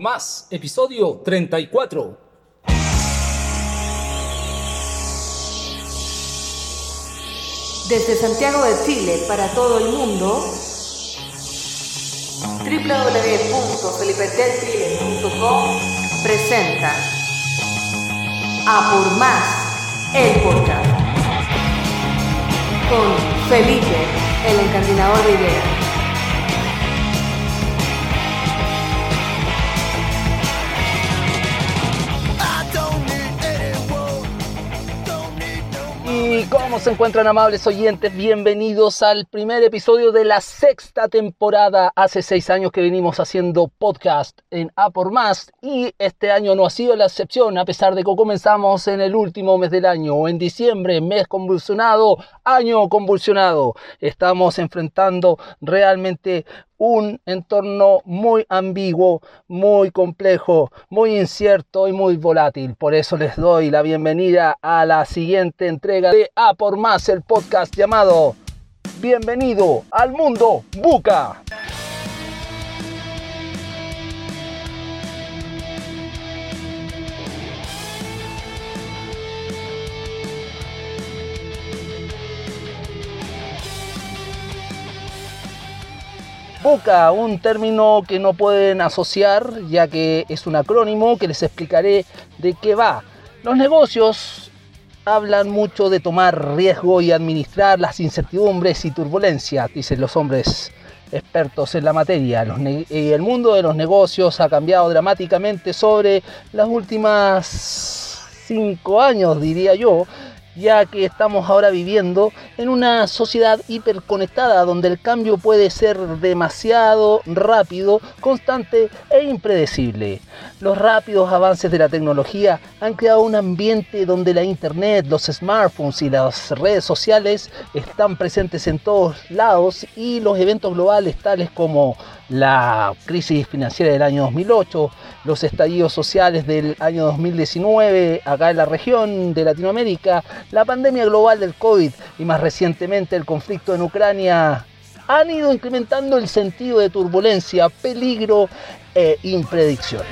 Más, episodio 34. Desde Santiago de Chile para todo el mundo, www.felipetelchile.com presenta A por Más, el podcast, con Felipe, el encandinador de ideas. Cómo se encuentran amables oyentes? Bienvenidos al primer episodio de la sexta temporada. Hace seis años que venimos haciendo podcast en A por Más y este año no ha sido la excepción a pesar de que comenzamos en el último mes del año en diciembre, mes convulsionado, año convulsionado. Estamos enfrentando realmente un entorno muy ambiguo, muy complejo, muy incierto y muy volátil. Por eso les doy la bienvenida a la siguiente entrega de A por Más, el podcast llamado Bienvenido al Mundo Buca. Buca, un término que no pueden asociar ya que es un acrónimo que les explicaré de qué va. Los negocios hablan mucho de tomar riesgo y administrar las incertidumbres y turbulencias, dicen los hombres expertos en la materia. el mundo de los negocios ha cambiado dramáticamente sobre las últimas cinco años, diría yo, ya que estamos ahora viviendo en una sociedad hiperconectada donde el cambio puede ser demasiado rápido, constante e impredecible. Los rápidos avances de la tecnología han creado un ambiente donde la internet, los smartphones y las redes sociales están presentes en todos lados y los eventos globales tales como la crisis financiera del año 2008, los estallidos sociales del año 2019 acá en la región de Latinoamérica, la pandemia global del COVID y más recientemente el conflicto en Ucrania han ido incrementando el sentido de turbulencia, peligro e impredicción.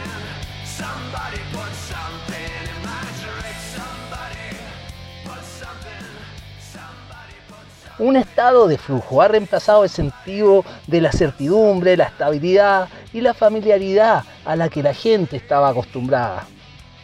Un estado de flujo ha reemplazado el sentido de la certidumbre, la estabilidad y la familiaridad a la que la gente estaba acostumbrada.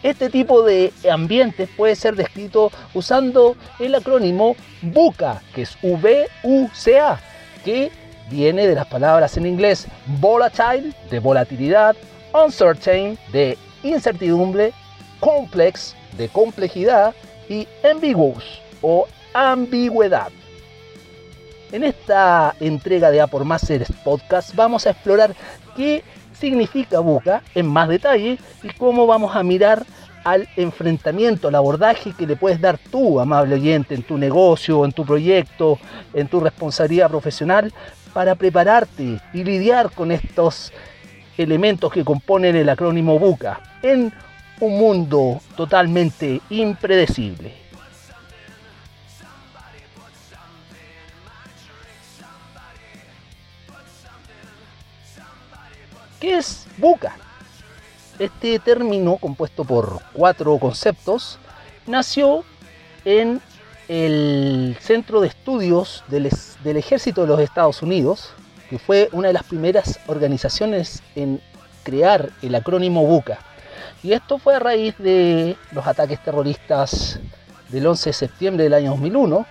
Este tipo de ambientes puede ser descrito usando el acrónimo VUCA, que es V-U-C-A, que viene de las palabras en inglés volatile, de volatilidad, uncertain, de incertidumbre, complex, de complejidad, y ambiguous, o ambigüedad. En esta entrega de A por Más Seres Podcast vamos a explorar qué significa Buca en más detalle y cómo vamos a mirar al enfrentamiento, al abordaje que le puedes dar tú, amable oyente, en tu negocio, en tu proyecto, en tu responsabilidad profesional, para prepararte y lidiar con estos elementos que componen el acrónimo BUCA en un mundo totalmente impredecible. ¿Qué es buca? Este término, compuesto por cuatro conceptos, nació en el Centro de Estudios del, del, Ejército de los Estados Unidos, que fue una de las primeras organizaciones en crear el acrónimo BUCA. Y esto fue a raíz de los ataques terroristas del 11 de septiembre del año 2001,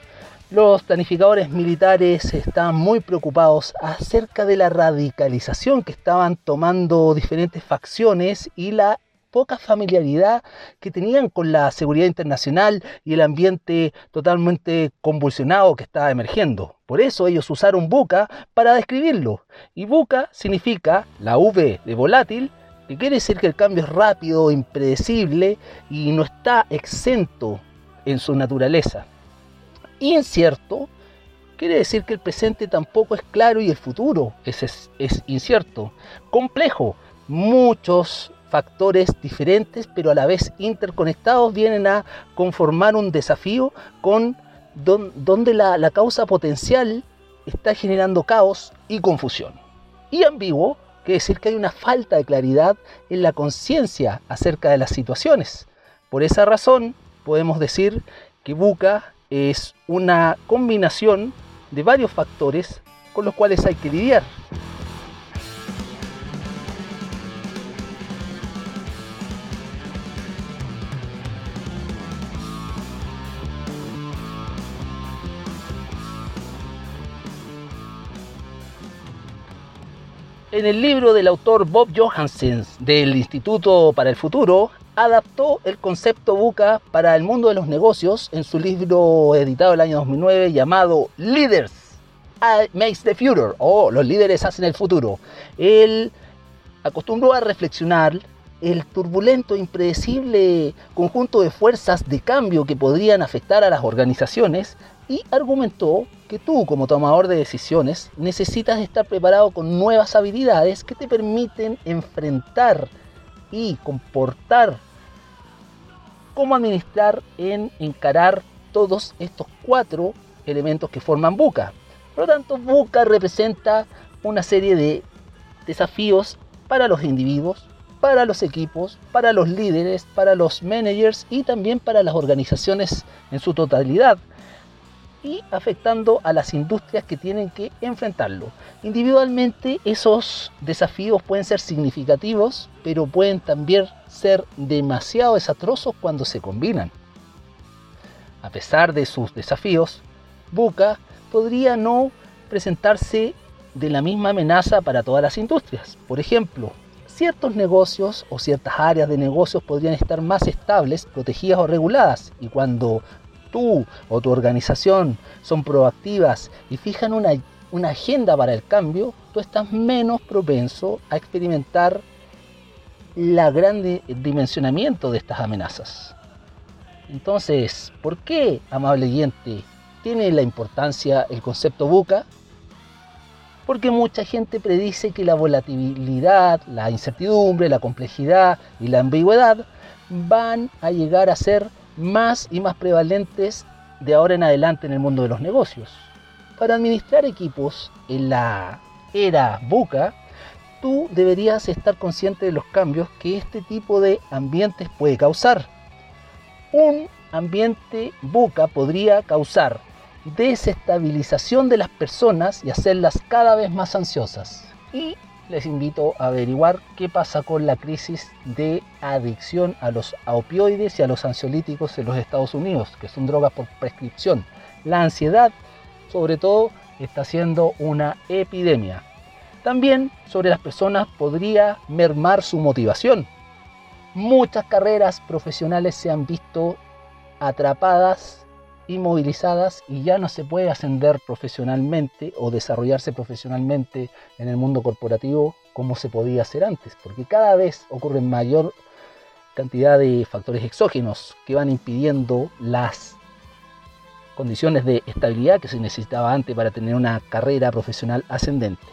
los planificadores militares estaban muy preocupados acerca de la radicalización que estaban tomando diferentes facciones y la poca familiaridad que tenían con la seguridad internacional y el ambiente totalmente convulsionado que estaba emergiendo. Por eso ellos usaron buca para describirlo. Y buca significa la V de volátil, que quiere decir que el cambio es rápido, impredecible y no está exento en su naturaleza incierto, quiere decir que el presente tampoco es claro y el futuro es, incierto. Complejo, muchos factores diferentes pero a la vez interconectados vienen a conformar un desafío con donde la, la causa potencial está generando caos y confusión. Y ambiguo Quiere decir que hay una falta de claridad en la conciencia acerca de las situaciones. Por esa razón, podemos decir que buca es una combinación de varios factores con los cuales hay que lidiar. En el libro del autor Bob Johansen del Instituto para el Futuro, adaptó el concepto buca para el mundo de los negocios en su libro editado el año 2009 llamado Leaders Makes the Future o Los líderes hacen el futuro. Él acostumbró a reflexionar el turbulento, impredecible conjunto de fuerzas de cambio que podrían afectar a las organizaciones y argumentó que tú como tomador de decisiones necesitas estar preparado con nuevas habilidades que te permiten enfrentar y comportar cómo administrar en encarar todos estos cuatro elementos que forman Buca. Por lo tanto, Buca representa una serie de desafíos para los individuos, para los equipos, para los líderes, para los managers y también para las organizaciones en su totalidad y afectando a las industrias que tienen que enfrentarlo. Individualmente esos desafíos pueden ser significativos, pero pueden también ser demasiado desastrosos cuando se combinan. A pesar de sus desafíos, Buca podría no presentarse de la misma amenaza para todas las industrias. Por ejemplo, ciertos negocios o ciertas áreas de negocios podrían estar más estables, protegidas o reguladas, y cuando tú o tu organización son proactivas y fijan una, una agenda para el cambio, tú estás menos propenso a experimentar la gran dimensionamiento de estas amenazas. Entonces, ¿por qué, amable oyente, tiene la importancia el concepto buca? Porque mucha gente predice que la volatilidad, la incertidumbre, la complejidad y la ambigüedad van a llegar a ser más y más prevalentes de ahora en adelante en el mundo de los negocios. Para administrar equipos en la era buca, tú deberías estar consciente de los cambios que este tipo de ambientes puede causar. Un ambiente buca podría causar desestabilización de las personas y hacerlas cada vez más ansiosas. Y les invito a averiguar qué pasa con la crisis de adicción a los opioides y a los ansiolíticos en los Estados Unidos, que son drogas por prescripción. La ansiedad, sobre todo, está siendo una epidemia. También sobre las personas podría mermar su motivación. Muchas carreras profesionales se han visto atrapadas inmovilizadas y ya no se puede ascender profesionalmente o desarrollarse profesionalmente en el mundo corporativo como se podía hacer antes, porque cada vez ocurre mayor cantidad de factores exógenos que van impidiendo las condiciones de estabilidad que se necesitaba antes para tener una carrera profesional ascendente.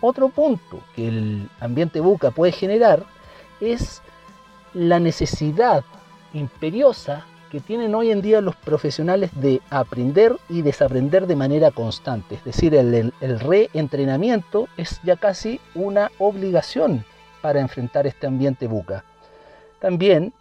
Otro punto que el ambiente buca puede generar es la necesidad imperiosa que tienen hoy en día los profesionales de aprender y desaprender de manera constante. Es decir, el, reentrenamiento es ya casi una obligación para enfrentar este ambiente buca. También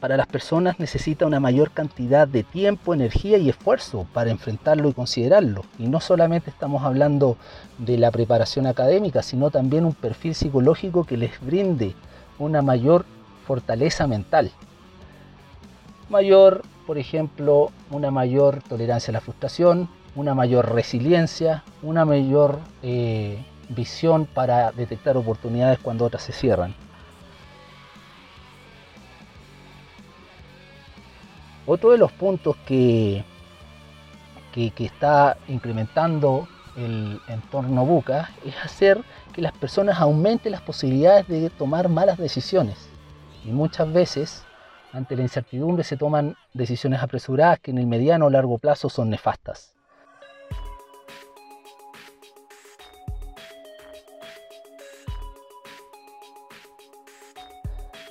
para las personas necesita una mayor cantidad de tiempo, energía y esfuerzo para enfrentarlo y considerarlo. Y no solamente estamos hablando de la preparación académica, sino también un perfil psicológico que les brinde una mayor fortaleza mental. Mayor, por ejemplo, una mayor tolerancia a la frustración, una mayor resiliencia, una mayor eh, visión para detectar oportunidades cuando otras se cierran. Otro de los puntos que, que, está incrementando el entorno buca es hacer que las personas aumenten las posibilidades de tomar malas decisiones. Y muchas veces, ante la incertidumbre, se toman decisiones apresuradas que en el mediano o largo plazo son nefastas.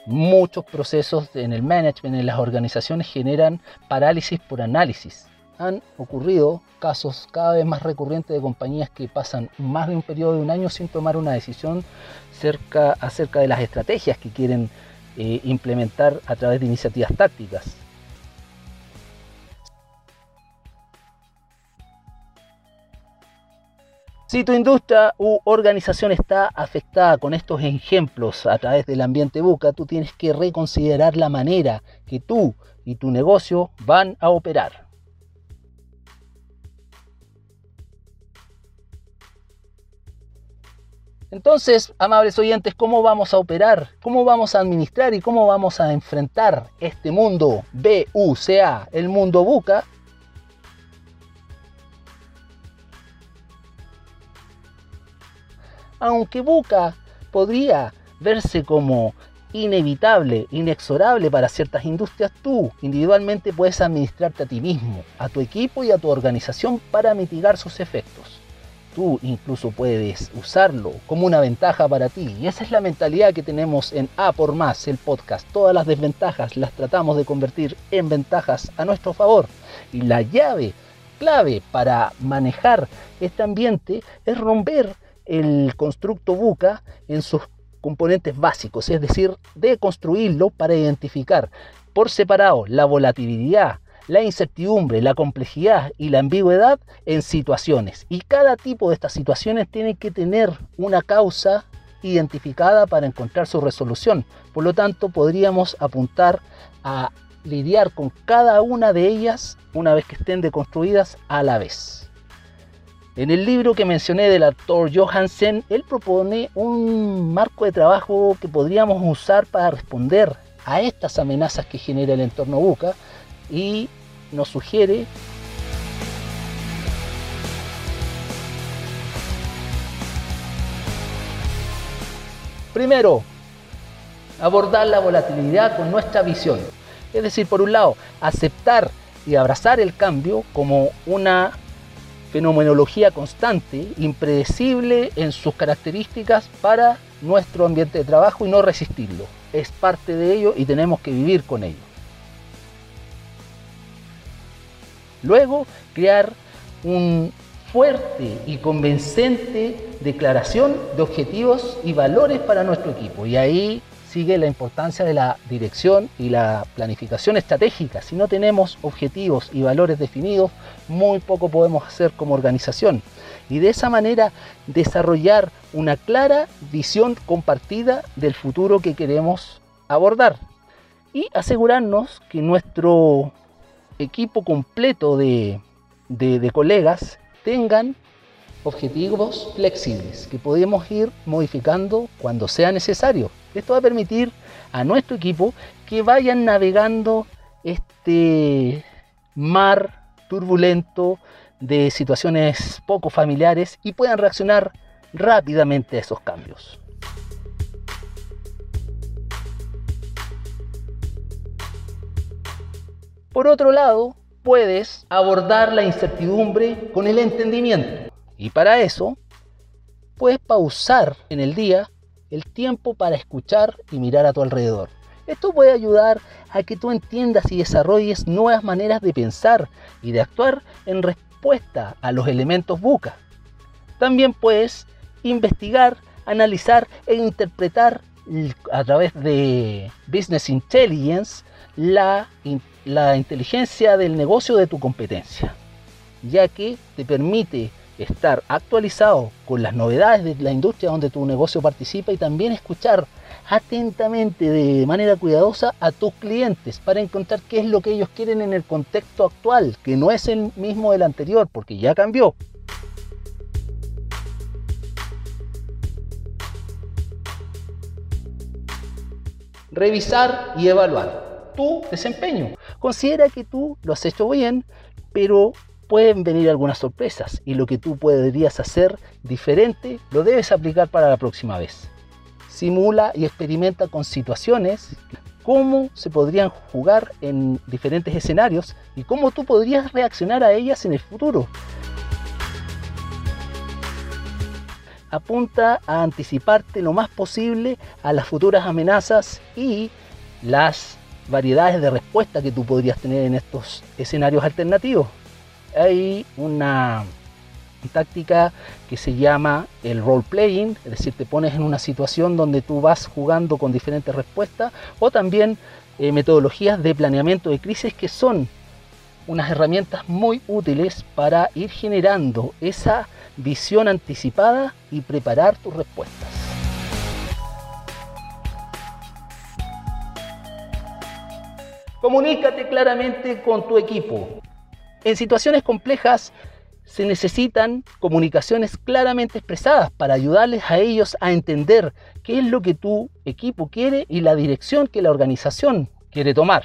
Muchos procesos en el management, en las organizaciones, generan parálisis por análisis. Han ocurrido casos cada vez más recurrentes de compañías que pasan más de un periodo de un año sin tomar una decisión cerca, acerca de las estrategias que quieren eh, implementar a través de iniciativas tácticas. Si tu industria u organización está afectada con estos ejemplos a través del ambiente buca, tú tienes que reconsiderar la manera que tú y tu negocio van a operar. Entonces, amables oyentes, ¿cómo vamos a operar? ¿Cómo vamos a administrar y cómo vamos a enfrentar este mundo BUCA, el mundo buca? aunque Buca podría verse como inevitable, inexorable para ciertas industrias, tú individualmente puedes administrarte a ti mismo, a tu equipo y a tu organización para mitigar sus efectos. Tú incluso puedes usarlo como una ventaja para ti. Y esa es la mentalidad que tenemos en A por más, el podcast. Todas las desventajas las tratamos de convertir en ventajas a nuestro favor. Y la llave clave para manejar este ambiente es romper el constructo buca en sus componentes básicos, es decir, de construirlo para identificar por separado la volatilidad, la incertidumbre, la complejidad y la ambigüedad en situaciones. Y cada tipo de estas situaciones tiene que tener una causa identificada para encontrar su resolución. Por lo tanto, podríamos apuntar a lidiar con cada una de ellas una vez que estén deconstruidas a la vez. En el libro que mencioné del actor Johansen, él propone un marco de trabajo que podríamos usar para responder a estas amenazas que genera el entorno buca y nos sugiere Primero, abordar la volatilidad con nuestra visión. Es decir, por un lado, aceptar y abrazar el cambio como una fenomenología constante, impredecible en sus características para nuestro ambiente de trabajo y no resistirlo. Es parte de ello y tenemos que vivir con ello. Luego, crear un fuerte y convincente declaración de objetivos y valores para nuestro equipo. Y ahí sigue la importancia de la dirección y la planificación estratégica. Si no tenemos objetivos y valores definidos, muy poco podemos hacer como organización. Y de esa manera desarrollar una clara visión compartida del futuro que queremos abordar. Y asegurarnos que nuestro equipo completo de, de colegas tengan objetivos flexibles que podemos ir modificando cuando sea necesario. Esto va a permitir a nuestro equipo que vayan navegando este mar turbulento de situaciones poco familiares y puedan reaccionar rápidamente a esos cambios. Por otro lado, puedes abordar la incertidumbre con el entendimiento. Y para eso, puedes pausar en el día el tiempo para escuchar y mirar a tu alrededor. Esto puede ayudar a que tú entiendas y desarrolles nuevas maneras de pensar y de actuar en respuesta a los elementos buca. También puedes investigar, analizar e interpretar a través de Business Intelligence la, la inteligencia del negocio de tu competencia, ya que te permite estar actualizado con las novedades de la industria donde tu negocio participa y también escuchar atentamente de manera cuidadosa a tus clientes para encontrar qué es lo que ellos quieren en el contexto actual, que no es el mismo del anterior porque ya cambió. Revisar y evaluar tu desempeño. Considera que tú lo has hecho bien, pero pueden venir algunas sorpresas y lo que tú podrías hacer diferente lo debes aplicar para la próxima vez. Simula y experimenta con situaciones, cómo se podrían jugar en diferentes escenarios y cómo tú podrías reaccionar a ellas en el futuro. Apunta a anticiparte lo más posible a las futuras amenazas y las variedades de respuesta que tú podrías tener en estos escenarios alternativos. hay una táctica que se llama el role playing, es decir, te pones en una situación donde tú vas jugando con diferentes respuestas, o también eh, metodologías de planeamiento de crisis que son unas herramientas muy útiles para ir generando esa visión anticipada y preparar tus respuestas. Comunícate claramente con tu equipo. En situaciones complejas se necesitan comunicaciones claramente expresadas para ayudarles a ellos a entender qué es lo que tu equipo quiere y la dirección que la organización quiere tomar.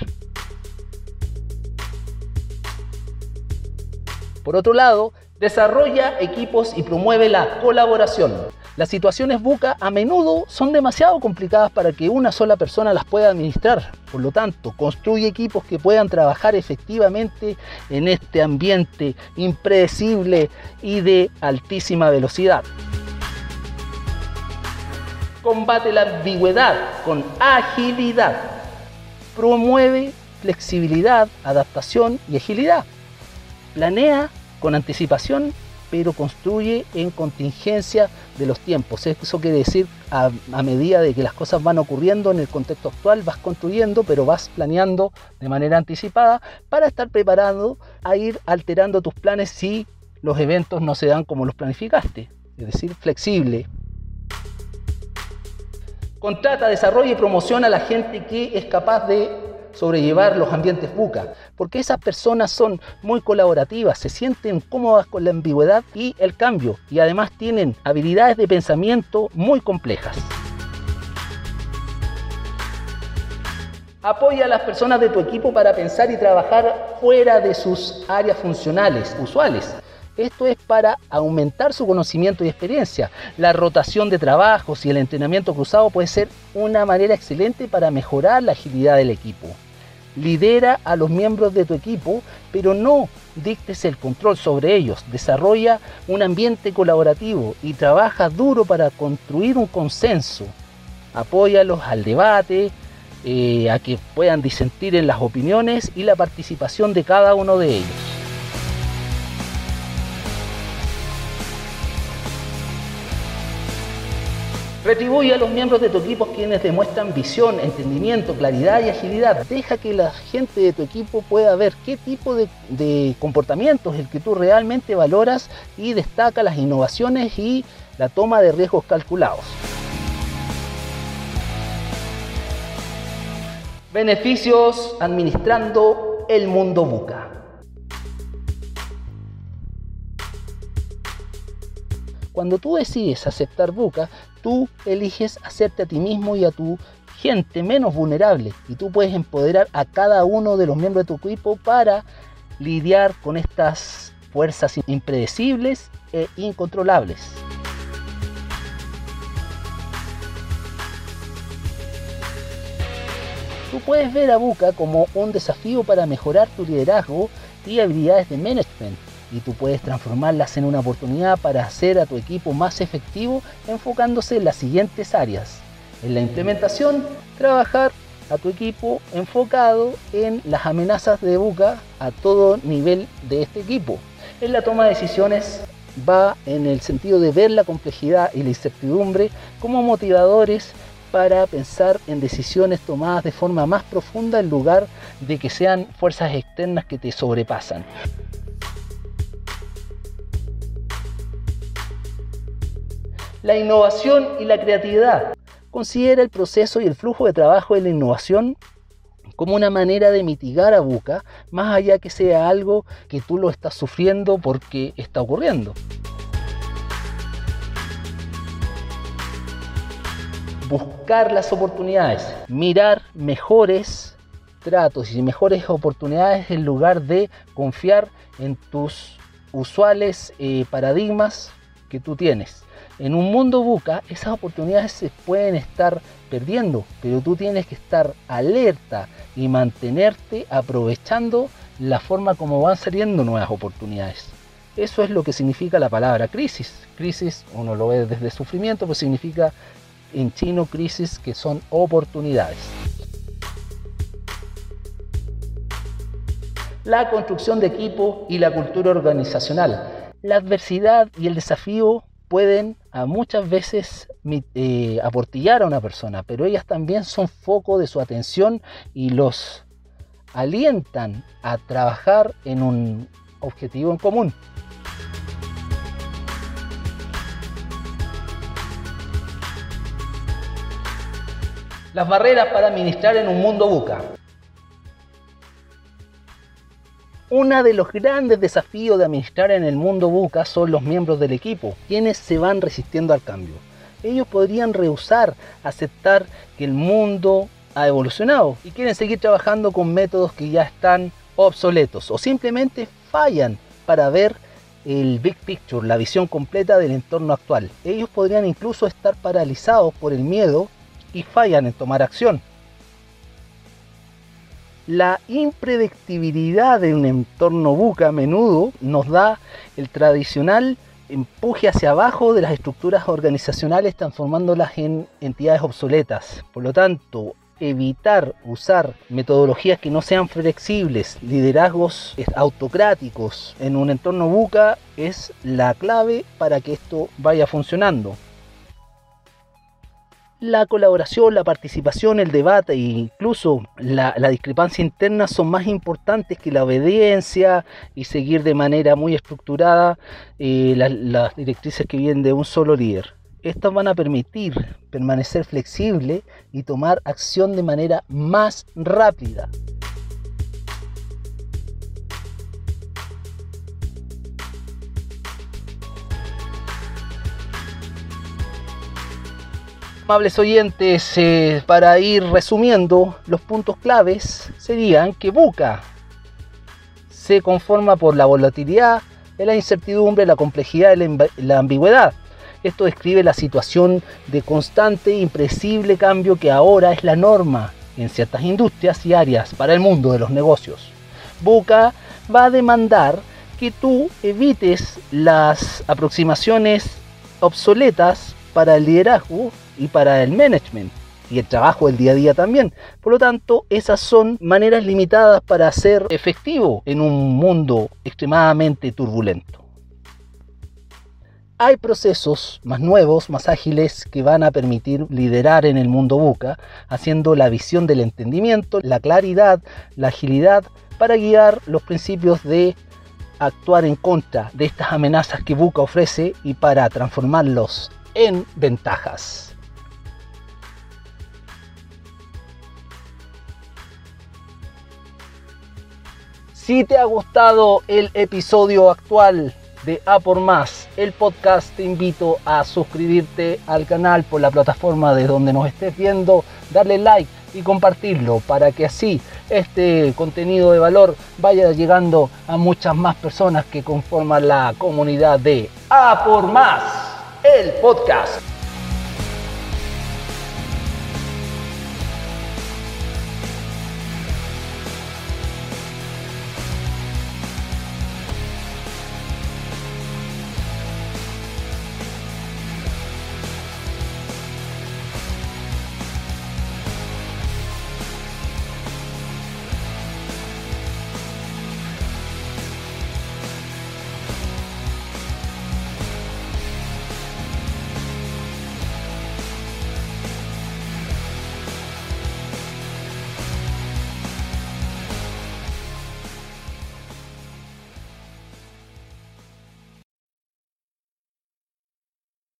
Por otro lado, desarrolla equipos y promueve la colaboración. Las situaciones buca a menudo son demasiado complicadas para que una sola persona las pueda administrar. Por lo tanto, construye equipos que puedan trabajar efectivamente en este ambiente impredecible y de altísima velocidad. Combate la ambigüedad con agilidad. Promueve flexibilidad, adaptación y agilidad. Planea con anticipación, pero construye en contingencia de los tiempos. Eso quiere decir, a, medida de que las cosas van ocurriendo en el contexto actual, vas construyendo, pero vas planeando de manera anticipada para estar preparado a ir alterando tus planes si los eventos no se dan como los planificaste. Es decir, flexible. Contrata, desarrolla y promociona a la gente que es capaz de sobrellevar los ambientes buca, porque esas personas son muy colaborativas, se sienten cómodas con la ambigüedad y el cambio, y además tienen habilidades de pensamiento muy complejas. Apoya a las personas de tu equipo para pensar y trabajar fuera de sus áreas funcionales usuales. Esto es para aumentar su conocimiento y experiencia. La rotación de trabajos y el entrenamiento cruzado puede ser una manera excelente para mejorar la agilidad del equipo. Lidera a los miembros de tu equipo, pero no dictes el control sobre ellos. Desarrolla un ambiente colaborativo y trabaja duro para construir un consenso. Apóyalos al debate, eh, a que puedan disentir en las opiniones y la participación de cada uno de ellos. Retribuye a los miembros de tu equipo quienes demuestran visión, entendimiento, claridad y agilidad. Deja que la gente de tu equipo pueda ver qué tipo de, de comportamiento es el que tú realmente valoras y destaca las innovaciones y la toma de riesgos calculados. Beneficios administrando el mundo buca. Cuando tú decides aceptar buca, tú eliges hacerte a ti mismo y a tu gente menos vulnerable y tú puedes empoderar a cada uno de los miembros de tu equipo para lidiar con estas fuerzas impredecibles e incontrolables. Tú puedes ver a Buca como un desafío para mejorar tu liderazgo y habilidades de management y tú puedes transformarlas en una oportunidad para hacer a tu equipo más efectivo enfocándose en las siguientes áreas. En la implementación, trabajar a tu equipo enfocado en las amenazas de buca a todo nivel de este equipo. En la toma de decisiones va en el sentido de ver la complejidad y la incertidumbre como motivadores para pensar en decisiones tomadas de forma más profunda en lugar de que sean fuerzas externas que te sobrepasan. La innovación y la creatividad. Considera el proceso y el flujo de trabajo de la innovación como una manera de mitigar a Buca, más allá que sea algo que tú lo estás sufriendo porque está ocurriendo. Buscar las oportunidades, mirar mejores tratos y mejores oportunidades en lugar de confiar en tus usuales eh, paradigmas que tú tienes. En un mundo buca, esas oportunidades se pueden estar perdiendo, pero tú tienes que estar alerta y mantenerte aprovechando la forma como van saliendo nuevas oportunidades. Eso es lo que significa la palabra crisis. Crisis, uno lo ve desde sufrimiento, pues significa en chino crisis que son oportunidades. la construcción de equipo y la cultura organizacional. La adversidad y el desafío pueden muchas veces eh, aportillar a una persona, pero ellas también son foco de su atención y los alientan a trabajar en un objetivo en común. Las barreras para administrar en un mundo buca. Uno de los grandes desafíos de administrar en el mundo buca son los miembros del equipo, quienes se van resistiendo al cambio. Ellos podrían rehusar aceptar que el mundo ha evolucionado y quieren seguir trabajando con métodos que ya están obsoletos o simplemente fallan para ver el big picture, la visión completa del entorno actual. Ellos podrían incluso estar paralizados por el miedo y fallan en tomar acción. La impredictibilidad de un entorno buca a menudo nos da el tradicional empuje hacia abajo de las estructuras organizacionales transformándolas en entidades obsoletas. Por lo tanto, evitar usar metodologías que no sean flexibles, liderazgos autocráticos en un entorno buca es la clave para que esto vaya funcionando la colaboración, la participación, el debate e incluso la, discrepancia interna son más importantes que la obediencia y seguir de manera muy estructurada eh, las directrices que vienen de un solo líder. Estas van a permitir permanecer flexible y tomar acción de manera más rápida. Amables oyentes, eh, para ir resumiendo, los puntos claves serían que Buca se conforma por la volatilidad, la incertidumbre, la complejidad y la ambigüedad. Esto describe la situación de constante impredecible cambio que ahora es la norma en ciertas industrias y áreas para el mundo de los negocios. Buca va a demandar que tú evites las aproximaciones obsoletas para el liderazgo y para el management y el trabajo del día a día también. Por lo tanto, esas son maneras limitadas para ser efectivo en un mundo extremadamente turbulento. Hay procesos más nuevos, más ágiles, que van a permitir liderar en el mundo buca, haciendo la visión del entendimiento, la claridad, la agilidad, para guiar los principios de actuar en contra de estas amenazas que Buca ofrece y para transformarlos en ventajas. Si te ha gustado el episodio actual de A por Más, el podcast, te invito a suscribirte al canal por la plataforma de donde nos estés viendo, darle like y compartirlo para que así este contenido de valor vaya llegando a muchas más personas que conforman la comunidad de A por Más, el podcast.